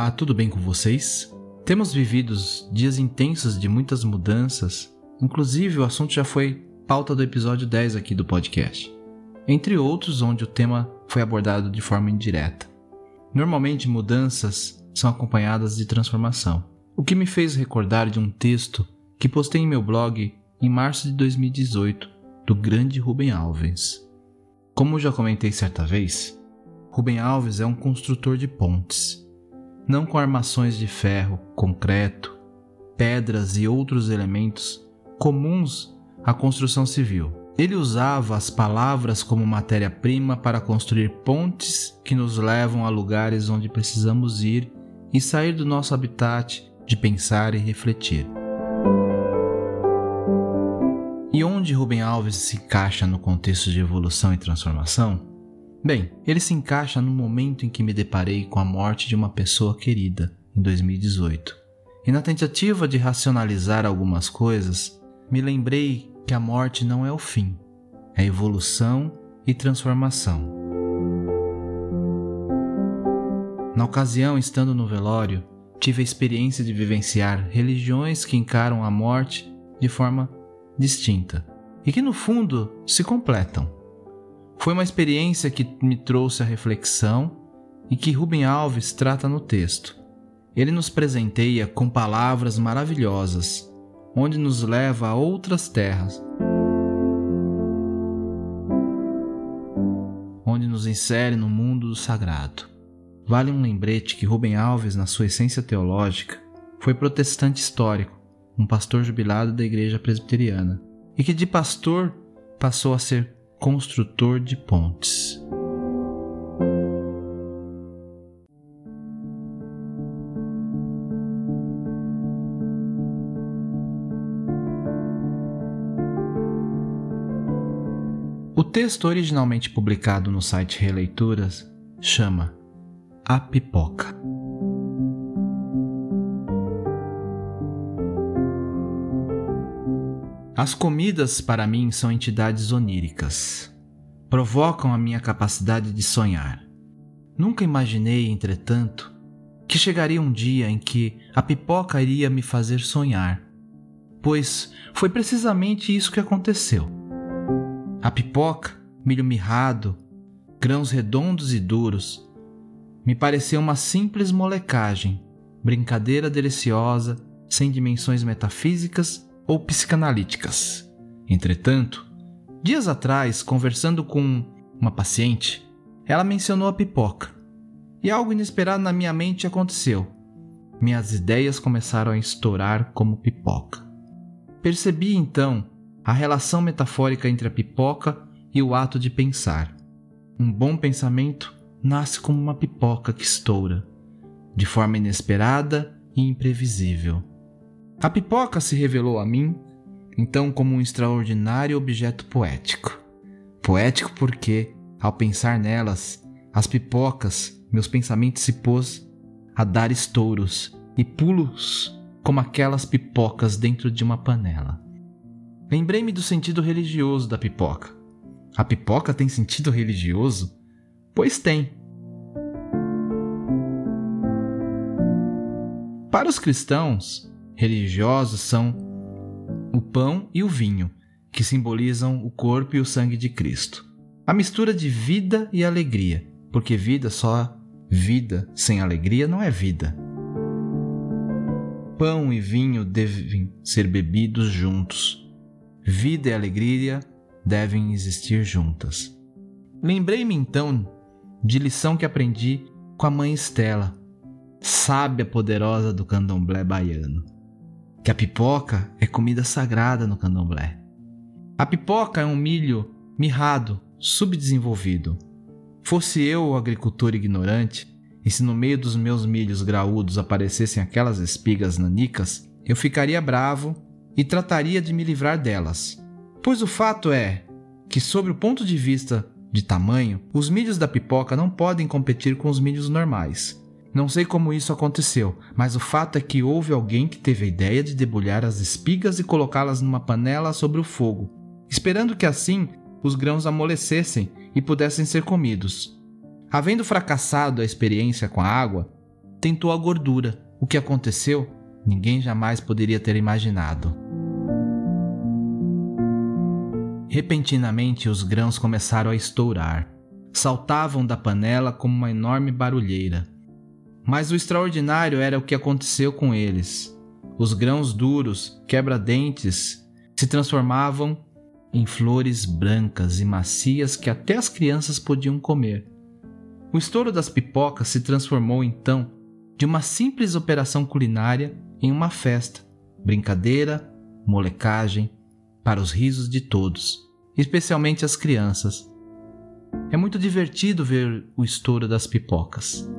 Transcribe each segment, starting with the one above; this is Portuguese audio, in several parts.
Olá, tudo bem com vocês? Temos vivido dias intensos de muitas mudanças, inclusive o assunto já foi pauta do episódio 10 aqui do podcast, entre outros onde o tema foi abordado de forma indireta. Normalmente mudanças são acompanhadas de transformação, o que me fez recordar de um texto que postei em meu blog em março de 2018 do grande Rubem Alves. Como já comentei certa vez, Rubem Alves é um construtor de pontes não com armações de ferro, concreto, pedras e outros elementos comuns à construção civil. Ele usava as palavras como matéria-prima para construir pontes que nos levam a lugares onde precisamos ir e sair do nosso habitat de pensar e refletir. E onde Rubem Alves se encaixa no contexto de evolução e transformação? Bem, ele se encaixa no momento em que me deparei com a morte de uma pessoa querida, em 2018. E na tentativa de racionalizar algumas coisas, me lembrei que a morte não é o fim, é evolução e transformação. Na ocasião, estando no velório, tive a experiência de vivenciar religiões que encaram a morte de forma distinta e que, no fundo, se completam. Foi uma experiência que me trouxe a reflexão e que Rubem Alves trata no texto. Ele nos presenteia com palavras maravilhosas, onde nos leva a outras terras, onde nos insere no mundo do sagrado. Vale um lembrete que Rubem Alves, na sua essência teológica, foi protestante histórico, um pastor jubilado da igreja presbiteriana, e que de pastor passou a ser construtor de pontes. O texto originalmente publicado no site Releituras chama A Pipoca. As comidas para mim são entidades oníricas. Provocam a minha capacidade de sonhar. Nunca imaginei, entretanto, que chegaria um dia em que a pipoca iria me fazer sonhar, pois foi precisamente isso que aconteceu. A pipoca, milho mirrado, grãos redondos e duros, me pareceu uma simples molecagem, brincadeira deliciosa, sem dimensões metafísicas ou psicanalíticas. Entretanto, dias atrás, conversando com uma paciente, ela mencionou a pipoca. E algo inesperado na minha mente aconteceu. Minhas ideias começaram a estourar como pipoca. Percebi então a relação metafórica entre a pipoca e o ato de pensar. Um bom pensamento nasce como uma pipoca que estoura, de forma inesperada e imprevisível. A pipoca se revelou a mim, então, como um extraordinário objeto poético. Poético porque, ao pensar nelas, as pipocas, meus pensamentos se pôs a dar estouros e pulos como aquelas pipocas dentro de uma panela. Lembrei-me do sentido religioso da pipoca. A pipoca tem sentido religioso? Pois tem. Para os cristãos, religiosos são o pão e o vinho, que simbolizam o corpo e o sangue de Cristo. A mistura de vida e alegria, porque vida só vida sem alegria não é vida. Pão e vinho devem ser bebidos juntos. Vida e alegria devem existir juntas. Lembrei-me então de lição que aprendi com a mãe Estela, sábia poderosa do candomblé baiano, que a pipoca é comida sagrada no candomblé. A pipoca é um milho mirrado, subdesenvolvido. Fosse eu o agricultor ignorante, e se no meio dos meus milhos graúdos aparecessem aquelas espigas nanicas, eu ficaria bravo e trataria de me livrar delas. Pois o fato é que, sob o ponto de vista de tamanho, os milhos da pipoca não podem competir com os milhos normais. Não sei como isso aconteceu, mas o fato é que houve alguém que teve a ideia de debulhar as espigas e colocá-las numa panela sobre o fogo, esperando que assim os grãos amolecessem e pudessem ser comidos. Havendo fracassado a experiência com a água, tentou a gordura. O que aconteceu, ninguém jamais poderia ter imaginado. Repentinamente, os grãos começaram a estourar. Saltavam da panela como uma enorme barulheira. Mas o extraordinário era o que aconteceu com eles. Os grãos duros, quebra-dentes, se transformavam em flores brancas e macias que até as crianças podiam comer. O estouro das pipocas se transformou então de uma simples operação culinária em uma festa, brincadeira, molecagem, para os risos de todos, especialmente as crianças. É muito divertido ver o estouro das pipocas.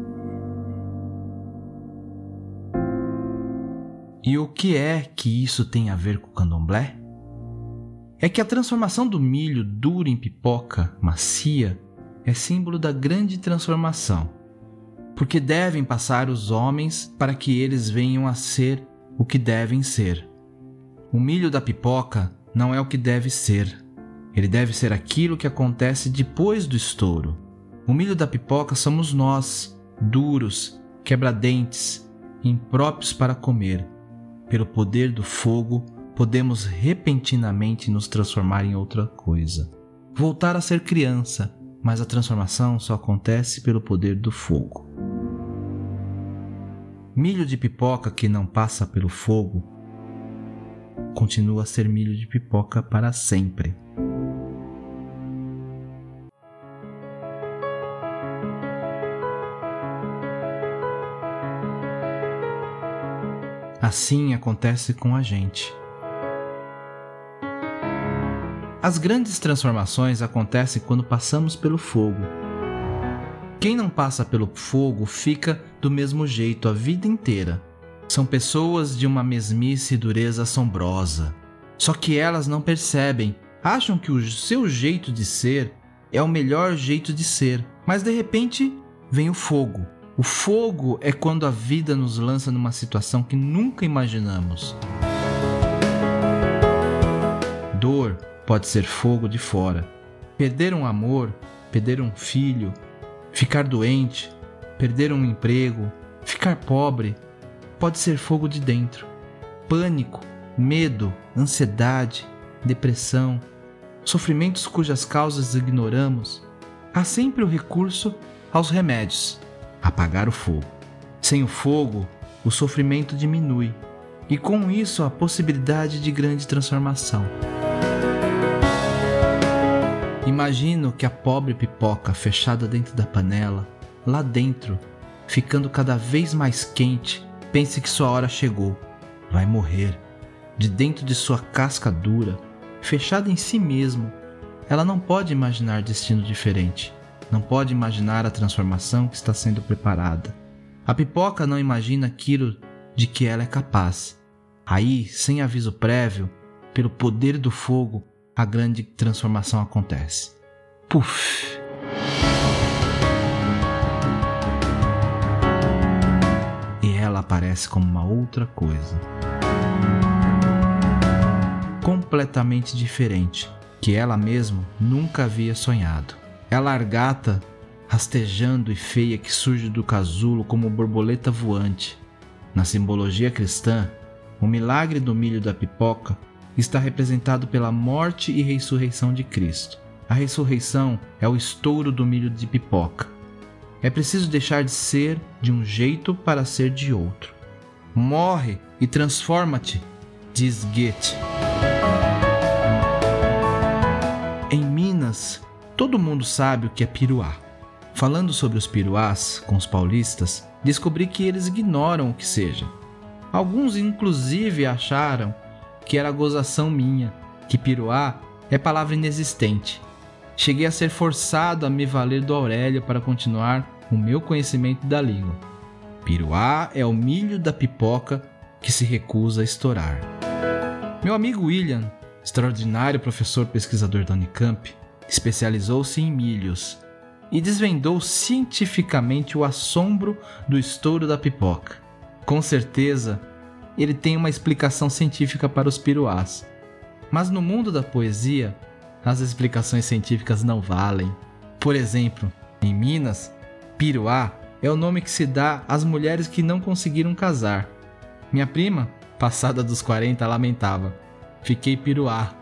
E o que é que isso tem a ver com o candomblé? É que a transformação do milho duro em pipoca macia é símbolo da grande transformação, porque devem passar os homens para que eles venham a ser o que devem ser. O milho da pipoca não é o que deve ser, ele deve ser aquilo que acontece depois do estouro. O milho da pipoca somos nós, duros, quebradentes, impróprios para comer. Pelo poder do fogo, podemos repentinamente nos transformar em outra coisa. Voltar a ser criança, mas a transformação só acontece pelo poder do fogo. Milho de pipoca que não passa pelo fogo continua a ser milho de pipoca para sempre. Assim acontece com a gente. As grandes transformações acontecem quando passamos pelo fogo. Quem não passa pelo fogo fica do mesmo jeito a vida inteira. São pessoas de uma mesmice e dureza assombrosa. Só que elas não percebem, acham que o seu jeito de ser é o melhor jeito de ser, mas de repente vem o fogo. O fogo é quando a vida nos lança numa situação que nunca imaginamos. Dor, pode ser fogo de fora. Perder um amor, perder um filho, ficar doente, perder um emprego, ficar pobre, pode ser fogo de dentro. Pânico, medo, ansiedade, depressão, sofrimentos cujas causas ignoramos, há sempre o recurso aos remédios apagar o fogo. Sem o fogo, o sofrimento diminui e com isso a possibilidade de grande transformação. Imagino que a pobre pipoca fechada dentro da panela, lá dentro, ficando cada vez mais quente, pense que sua hora chegou, vai morrer. De dentro de sua casca dura, fechada em si mesmo, ela não pode imaginar destino diferente, não pode imaginar a transformação que está sendo preparada. A pipoca não imagina aquilo de que ela é capaz. Aí, sem aviso prévio, pelo poder do fogo, a grande transformação acontece. Puf! E ela aparece como uma outra coisa. Completamente diferente, que ela mesma nunca havia sonhado. É a largata rastejando e feia que surge do casulo como borboleta voante. Na simbologia cristã, o milagre do milho da pipoca está representado pela morte e ressurreição de Cristo. A ressurreição é o estouro do milho de pipoca. É preciso deixar de ser de um jeito para ser de outro. Morre e transforma-te, diz Goethe. Minas, todo mundo sabe o que é piruá. Falando sobre os piruás com os paulistas, descobri que eles ignoram o que seja. Alguns, inclusive, acharam que era gozação minha, que piruá é palavra inexistente. Cheguei a ser forçado a me valer do Aurélio para continuar o meu conhecimento da língua. Piruá é o milho da pipoca que se recusa a estourar. Meu amigo William, extraordinário professor pesquisador da Unicamp, especializou-se em milhos e desvendou cientificamente o assombro do estouro da pipoca. Com certeza, ele tem uma explicação científica para os piruás. Mas no mundo da poesia, as explicações científicas não valem. Por exemplo, em Minas, piruá é o nome que se dá às mulheres que não conseguiram casar. Minha prima, passada dos 40, lamentava: Fiquei piruá.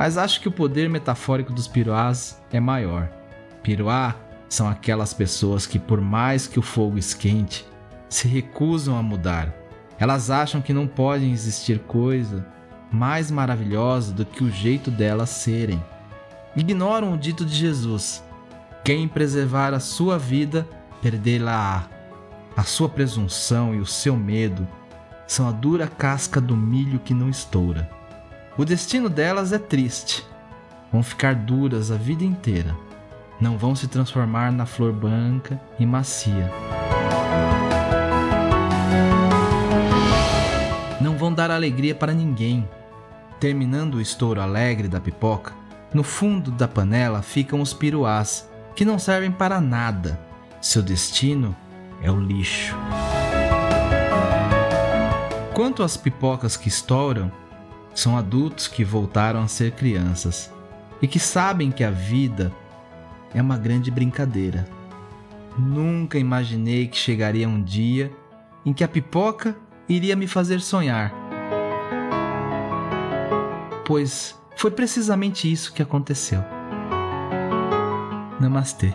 Mas acho que o poder metafórico dos piruás é maior. Piruá são aquelas pessoas que, por mais que o fogo esquente, se recusam a mudar. Elas acham que não pode existir coisa mais maravilhosa do que o jeito delas serem. Ignoram o dito de Jesus: quem preservar a sua vida, perdê-la-á. A sua presunção e o seu medo são a dura casca do milho que não estoura. O destino delas é triste. Vão ficar duras a vida inteira. Não vão se transformar na flor branca e macia. Não vão dar alegria para ninguém. Terminando o estouro alegre da pipoca, no fundo da panela ficam os piruás, que não servem para nada. Seu destino é o lixo. Quanto às pipocas que estouram, são adultos que voltaram a ser crianças e que sabem que a vida é uma grande brincadeira. Nunca imaginei que chegaria um dia em que a pipoca iria me fazer sonhar. Pois foi precisamente isso que aconteceu. Namastê.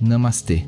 Namastê.